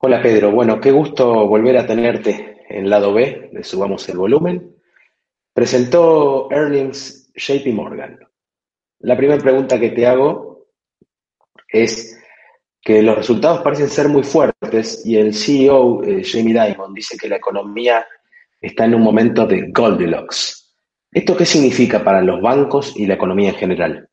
Hola Pedro, bueno, qué gusto volver a tenerte en lado B de Subamos el Volumen. Presentó Earnings JP Morgan. La primera pregunta que te hago es que los resultados parecen ser muy fuertes y el CEO, eh, Jamie Dimon, dice que la economía está en un momento de Goldilocks. ¿Esto qué significa para los bancos y la economía en general?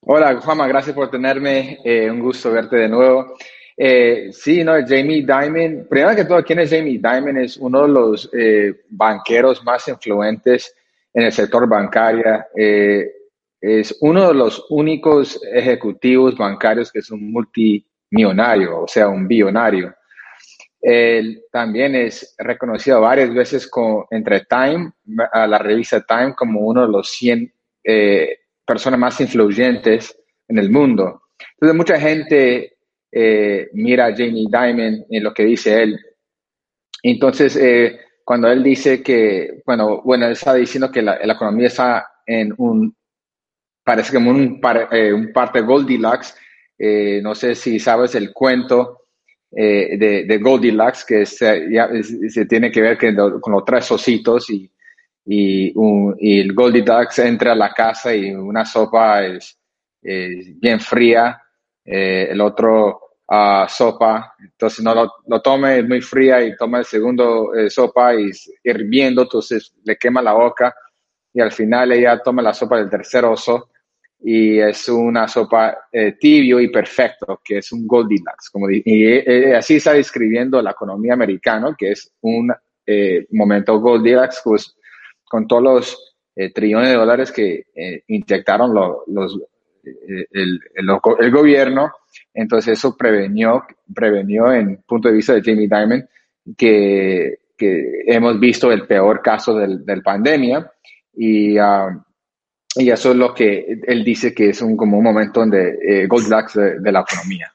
Hola, Juanma, gracias por tenerme. Eh, un gusto verte de nuevo. Eh, sí, no, Jamie Dimon, primero que todo, ¿quién es Jamie Dimon? Es uno de los eh, banqueros más influentes en el sector bancario. Eh, es uno de los únicos ejecutivos bancarios que es un multimillonario, o sea, un billonario. Él también es reconocido varias veces con, entre Time, a la revista Time, como uno de los 100 personas más influyentes en el mundo. Entonces, mucha gente eh, mira a Jamie Dimon en lo que dice él. Entonces, eh, cuando él dice que, bueno, bueno, él está diciendo que la, economía está en un, parece como un, eh, un parte Goldilocks, no sé si sabes el cuento de, de, Goldilocks, que se, ya, se tiene que ver con los tres ositos y, el Goldilocks entra a la casa y una sopa es, es bien fría eh, el otro uh, sopa, entonces no lo, lo, tome muy fría y toma el segundo eh, sopa y hirviendo, entonces le quema la boca y al final ella toma la sopa del tercer oso y es una sopa eh, tibio y perfecto, que es un Goldilocks. Como y así está describiendo la economía americana, que es un momento Goldilocks, pues, con todos los trillones de dólares que inyectaron los el, el, gobierno. Entonces eso prevenió, prevenió en punto de vista de Jamie Dimon que, que hemos visto el peor caso del, del pandemia y, um, y eso es lo que él dice que es un, como un momento de eh, Goldilocks de, de, la economía.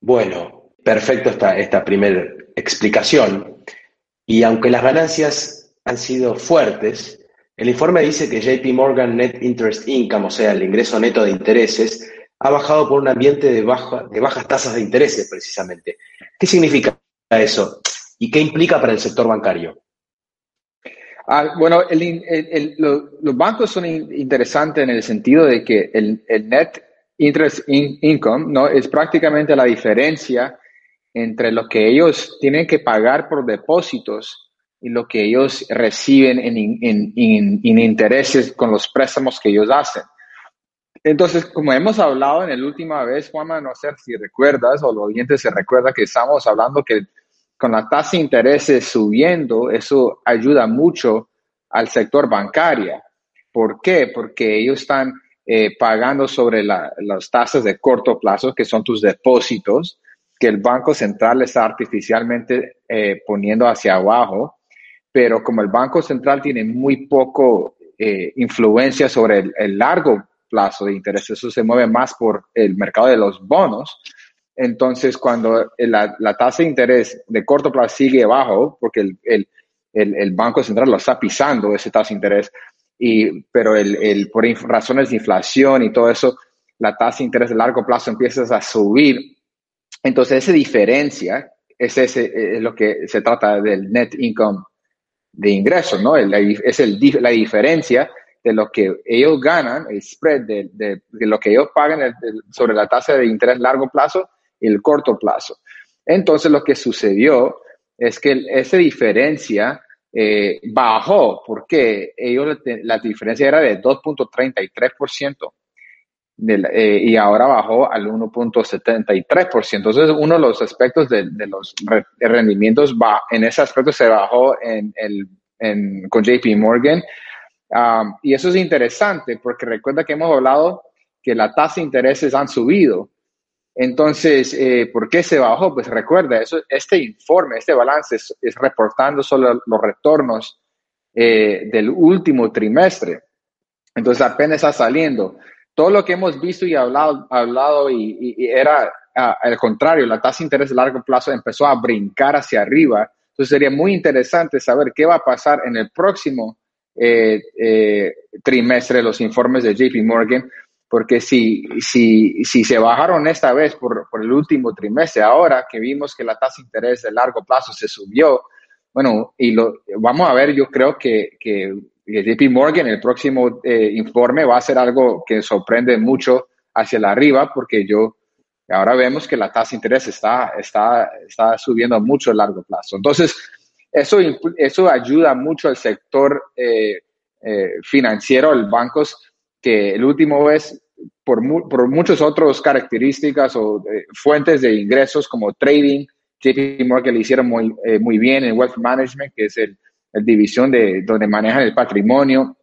Bueno, perfecto esta, esta primera explicación. Y aunque las ganancias han sido fuertes, el informe dice que JP Morgan Net Interest Income, o sea, el ingreso neto de intereses, ha bajado por un ambiente de, bajas tasas de intereses, precisamente. ¿Qué significa eso? ¿Y qué implica para el sector bancario? Ah, bueno, los bancos son interesantes en el sentido de que el, net interest income ¿no? es prácticamente la diferencia entre lo que ellos tienen que pagar por depósitos y lo que ellos reciben en, intereses con los préstamos que ellos hacen. Entonces, como hemos hablado en la última vez, Juanma, no sé si recuerdas o los oyentes se recuerda que estamos hablando que con la tasa de intereses subiendo, eso ayuda mucho al sector bancario. ¿Por qué? Porque ellos están eh, pagando sobre las tasas de corto plazo, que son tus depósitos, que el Banco Central está artificialmente eh, poniendo hacia abajo pero como el Banco Central tiene muy poco eh, influencia sobre el, largo plazo de interés, eso se mueve más por el mercado de los bonos. Entonces, cuando la, tasa de interés de corto plazo sigue bajo, porque el, el, Banco Central lo está pisando, ese tasa de interés, y, pero el, por razones de inflación y todo eso, la tasa de interés de largo plazo empieza a subir. Entonces, esa diferencia es, ese, es lo que se trata del net income de ingresos, ¿no? es el, la diferencia de lo que ellos ganan, el spread de, de, lo que ellos pagan sobre la tasa de interés largo plazo y el corto plazo. Entonces, lo que sucedió es que esa diferencia eh, bajó porque ellos, la diferencia era de 2.33%. Eh, y ahora bajó al 1.73%. Entonces, uno de los aspectos de, los rendimientos va, en ese aspecto se bajó en el, en, con JP Morgan. Um, y eso es interesante porque recuerda que hemos hablado que la tasa de intereses han subido, Entonces, eh, ¿por qué se bajó? Pues recuerda, eso, este informe, este balance es, reportando solo los retornos eh, del último trimestre. Entonces, apenas está saliendo. Todo lo que hemos visto y hablado, hablado y, era al contrario, la tasa de interés de largo plazo empezó a brincar hacia arriba. Entonces, sería muy interesante saber qué va a pasar en el próximo eh, trimestre, los informes de JP Morgan, porque si, si, si se bajaron esta vez por, por, el último trimestre, ahora que vimos que la tasa de interés de largo plazo se subió, bueno, y lo vamos a ver, yo creo que, que, JP Morgan, el próximo eh, informe va a ser algo que sorprende mucho hacia la arriba, porque yo, ahora vemos que la tasa de interés está, está, está subiendo mucho a largo plazo. Entonces, eso, eso ayuda mucho al sector eh, eh, financiero, los bancos, que el último es por, por muchas otras características o eh, fuentes de ingresos como trading, JP Morgan le hicieron muy, eh, muy bien en Wealth Management, que es el, división de donde manejan el patrimonio,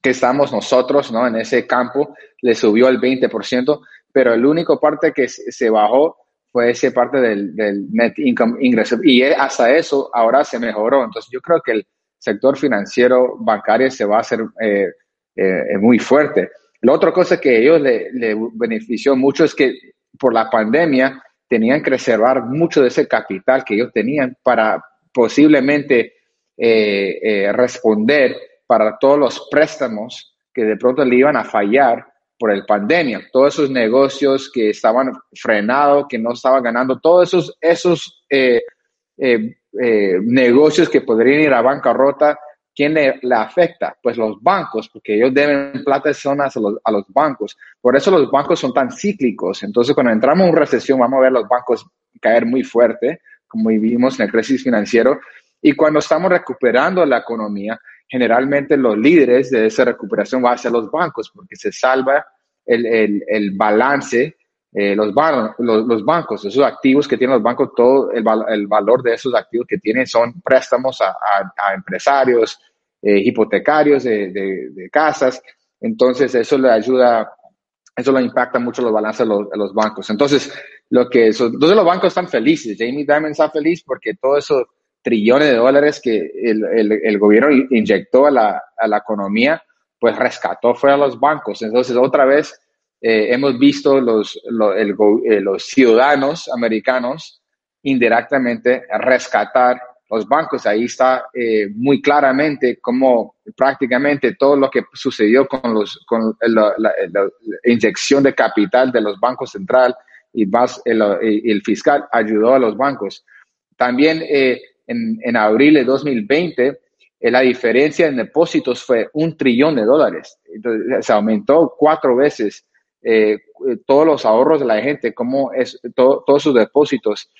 que estamos nosotros ¿no? en ese campo, le subió el 20%, pero el único parte que se bajó fue esa parte del, net income ingreso. Y hasta eso ahora se mejoró. Entonces yo creo que el sector financiero bancario se va a hacer eh, eh, muy fuerte. La otra cosa que ellos le, benefició mucho es que por la pandemia tenían que reservar mucho de ese capital que ellos tenían para posiblemente eh, eh, responder para todos los préstamos que de pronto le iban a fallar por el pandemia. Todos esos negocios que estaban frenados, que no estaban ganando, todos esos, esos negocios que podrían ir a bancarrota, ¿Quién le, afecta? Pues los bancos, porque ellos deben plata zonas a los, a los bancos. Por eso los bancos son tan cíclicos. Entonces, cuando entramos en recesión, vamos a ver los bancos caer muy fuerte, como vivimos en la crisis financiera. Y cuando estamos recuperando la economía, generalmente los líderes de esa recuperación van a ser los bancos, porque se salva el, el, balance, eh, los, los, los, bancos, esos activos que tienen los bancos, todo el, el, valor de esos activos que tienen son préstamos a, a, empresarios, eh, hipotecarios de, casas. Entonces, eso le ayuda, eso le impacta mucho los balances de los, bancos. Entonces, lo que entonces los bancos están felices. Jamie Dimon está feliz porque todos esos trillones de dólares que el, gobierno inyectó a la, economía, pues rescató fuera a los bancos. Entonces, otra vez eh, hemos visto los, eh, los ciudadanos americanos indirectamente rescatar los bancos. Ahí está eh, muy claramente cómo prácticamente todo lo que sucedió con, los, con la, inyección de capital de los bancos central y más el, fiscal ayudó a los bancos. También eh, en, en, abril de 2020, eh, la diferencia en depósitos fue un trillón de dólares. Entonces, se aumentó cuatro veces todos los ahorros de la gente, como es, todos sus depósitos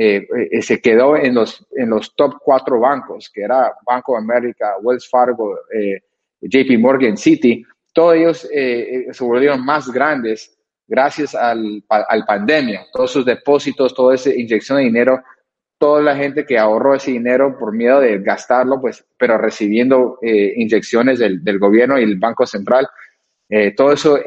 eh, eh, se quedó en los, en los top cuatro bancos, que era Banco de América, Wells Fargo, eh, JP Morgan City. Todos ellos se volvieron más grandes gracias al, al pandemia. Todos sus depósitos, toda esa inyección de dinero, toda la gente que ahorró ese dinero por miedo de gastarlo, pues, pero recibiendo inyecciones del, del, gobierno y el Banco Central, todo eso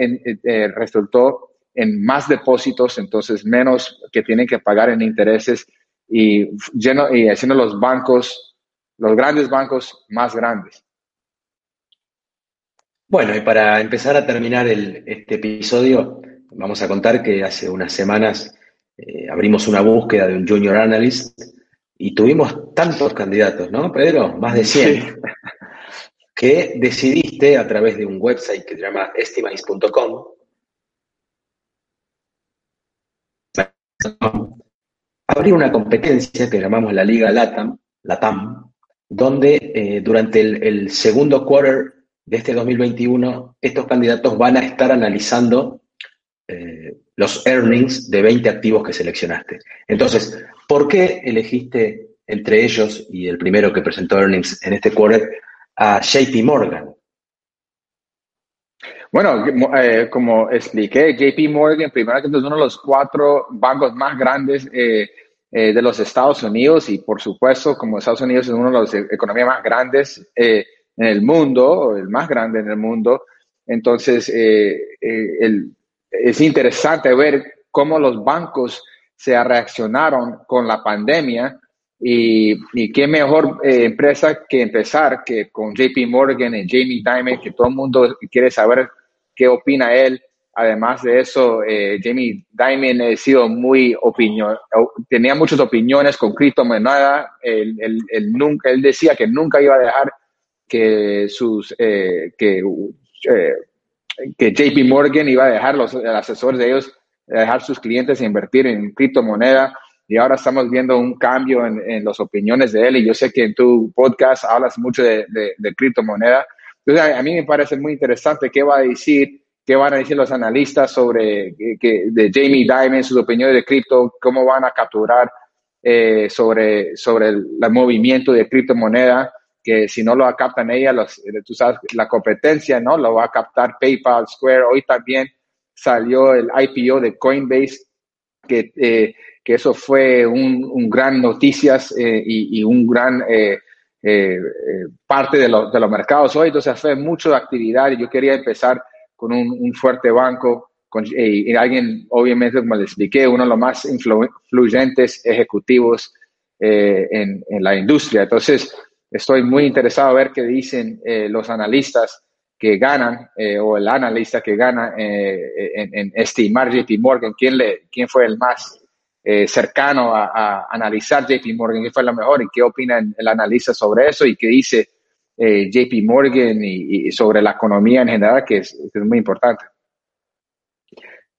resultó en más depósitos, entonces menos que tienen que pagar en intereses y, lleno, y haciendo los bancos, los grandes bancos más grandes. Bueno, y para empezar a terminar este episodio, vamos a contar que hace unas semanas eh, abrimos una búsqueda de un junior analyst y tuvimos tantos candidatos, ¿no, Pedro? Más de 100. Que decidiste a través de un website que se llama estimates.com abrir una competencia que llamamos la Liga LATAM, LATAM donde eh, durante el, segundo quarter de este 2021 estos candidatos van a estar analizando eh, los earnings de 20 activos que seleccionaste. Entonces, ¿por qué elegiste entre ellos y el primero que presentó earnings en este quarter a JP Morgan? Bueno, eh, como expliqué, JP Morgan, primero que es uno de los cuatro bancos más grandes eh, de los Estados Unidos y por supuesto, como Estados Unidos es una de las economías más grandes en el mundo, el más grande en el mundo, entonces es interesante ver cómo los bancos se reaccionaron con la pandemia y, y qué mejor eh, empresa que empezar que con JP Morgan y Jamie Dimon, que todo el mundo quiere saber qué opina él. Además de eso, eh, Jamie Dimon ha sido muy opinión, tenía muchas opiniones con criptomonedas. Él, él, nunca, él decía que nunca iba a dejar que sus, eh, que, que JP Morgan iba a dejar los asesores de ellos dejar sus clientes invertir en criptomoneda. Y ahora estamos viendo un cambio en, en las opiniones de él. Y yo sé que en tu podcast hablas mucho de, de, criptomoneda. Entonces, a, mí me parece muy interesante qué va a decir, qué van a decir los analistas sobre que, de Jamie Dimon, sus opiniones de cripto, cómo van a capturar eh, sobre, sobre el, movimiento de criptomoneda, que si no lo captan ella, los, tú sabes, la competencia, ¿no? Lo va a captar PayPal, Square, hoy también salió el IPO de Coinbase, que eh, que eso fue un, gran noticias eh, y, un gran eh, eh, parte de, lo, de, los mercados hoy. Entonces fue mucha actividad y yo quería empezar con un, un fuerte banco con, y, alguien, obviamente, como les expliqué, uno de los más influyentes ejecutivos en, en, la industria. Entonces, estoy muy interesado a ver qué dicen los analistas que ganan o el analista que gana en, en, estimar JP Morgan, quién, quién fue el más eh, cercano a, analizar JP Morgan, qué fue lo mejor y qué opina el analista sobre eso y qué dice eh, JP Morgan y, sobre la economía en general, que es, muy importante.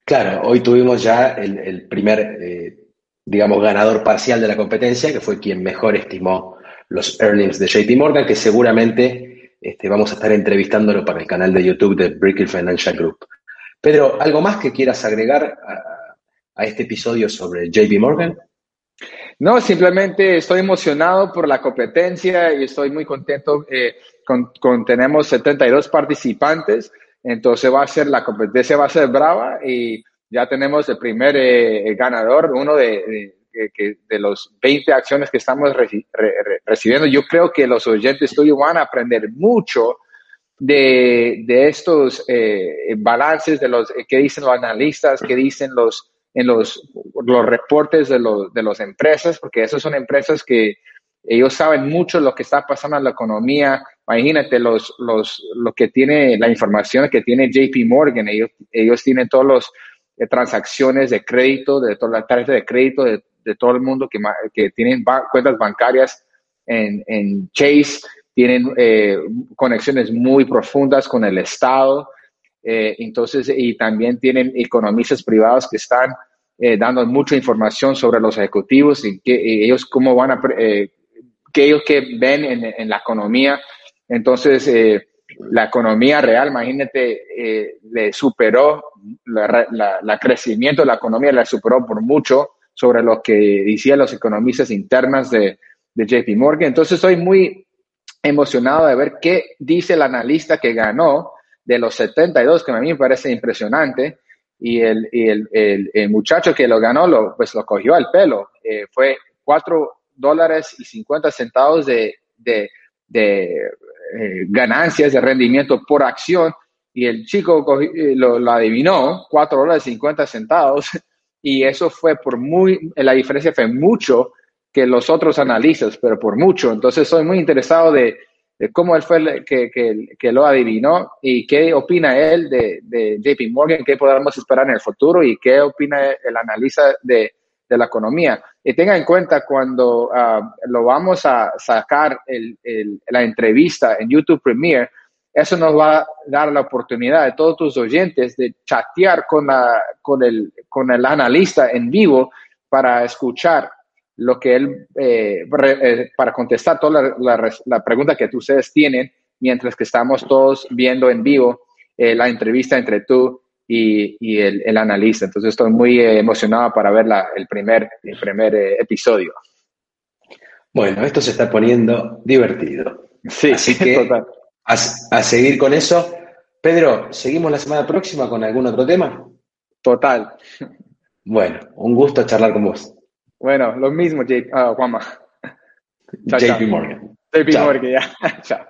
Claro, hoy tuvimos ya el, primer, eh, digamos, ganador parcial de la competencia, que fue quien mejor estimó los earnings de JP Morgan, que seguramente este, vamos a estar entrevistándolo para el canal de YouTube de Brickell Financial Group. Pedro, ¿algo más que quieras agregar a este episodio sobre JP Morgan? No, simplemente estoy emocionado por la competencia y estoy muy contento. Eh, con, tenemos 72 participantes, entonces va a ser la competencia va a ser brava y ya tenemos el primer eh, ganador, uno de, de, los 20 acciones que estamos recibiendo. Yo creo que los oyentes tuyos van a aprender mucho de, de estos eh, balances, de los que dicen los analistas, que dicen los en los, los reportes de, los, de las empresas, porque esas son empresas que ellos saben mucho lo que está pasando en la economía. Imagínate los, los, lo que tiene la información que tiene JP Morgan. Ellos, ellos tienen todas las eh, transacciones de crédito, de todas las tarjetas de crédito de, de, todo el mundo que, que tienen cuentas bancarias en, en Chase. Tienen eh, conexiones muy profundas con el Estado. Eh, entonces, y también tienen economistas privados que están eh, dando mucha información sobre los ejecutivos y, que, ellos cómo van a, eh, que ellos que ven en, en la economía. Entonces, la economía real, imagínate, le superó, la, la, crecimiento de la economía la superó por mucho sobre lo que decían los economistas internas de, de JP Morgan. Entonces, estoy muy emocionado de ver qué dice el analista que ganó de los 72, que a mí me parece impresionante, y el, y el, el, muchacho que lo ganó, lo, pues lo cogió al pelo. Eh, fue 4 dólares y 50 centavos de, de, de eh, ganancias de rendimiento por acción, y el chico eh, lo, lo, adivinó, 4 dólares y 50 centavos, y eso fue por muy, la diferencia fue mucho que los otros analistas, pero por mucho. Entonces, soy muy interesado de cómo él fue el que, que, que, lo adivinó y qué opina él de, de, JP Morgan, qué podemos esperar en el futuro y qué opina el analista de, de la economía. Y tenga en cuenta cuando ah, lo vamos a sacar el, el, la entrevista en YouTube Premiere, eso nos va a dar la oportunidad de todos tus oyentes de chatear con, la, con, el, con el analista en vivo para escuchar lo que él, eh, eh, para contestar toda la, la, pregunta que ustedes tienen, mientras que estamos todos viendo en vivo eh, la entrevista entre tú y, y el, el, analista. Entonces estoy muy emocionado para ver la, el primer, el primer episodio. Bueno, esto se está poniendo divertido. Sí, Así que A, a seguir con eso. Pedro, ¿seguimos la semana próxima con algún otro tema? Total. Bueno, un gusto charlar con vos. Bueno, lo mismo, J uh, Juanma. Chao, JP Morgan. JP chao. Morgan, ya. chao.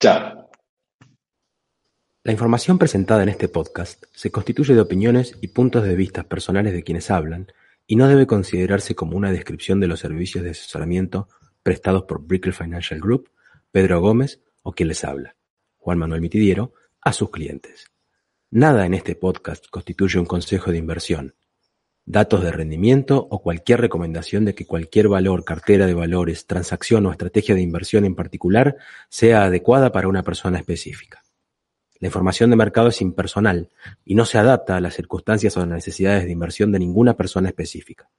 Chao. La información presentada en este podcast se constituye de opiniones y puntos de vista personales de quienes hablan y no debe considerarse como una descripción de los servicios de asesoramiento prestados por Brickell Financial Group, Pedro Gómez o quien les habla, Juan Manuel Mitidiero, a sus clientes. Nada en este podcast constituye un consejo de inversión, datos de rendimiento o cualquier recomendación de que cualquier valor, cartera de valores, transacción o estrategia de inversión en particular sea adecuada para una persona específica. La información de mercado es impersonal y no se adapta a las circunstancias o las necesidades de inversión de ninguna persona específica.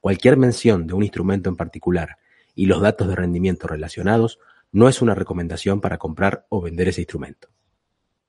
Cualquier mención de un instrumento en particular y los datos de rendimiento relacionados no es una recomendación para comprar o vender ese instrumento.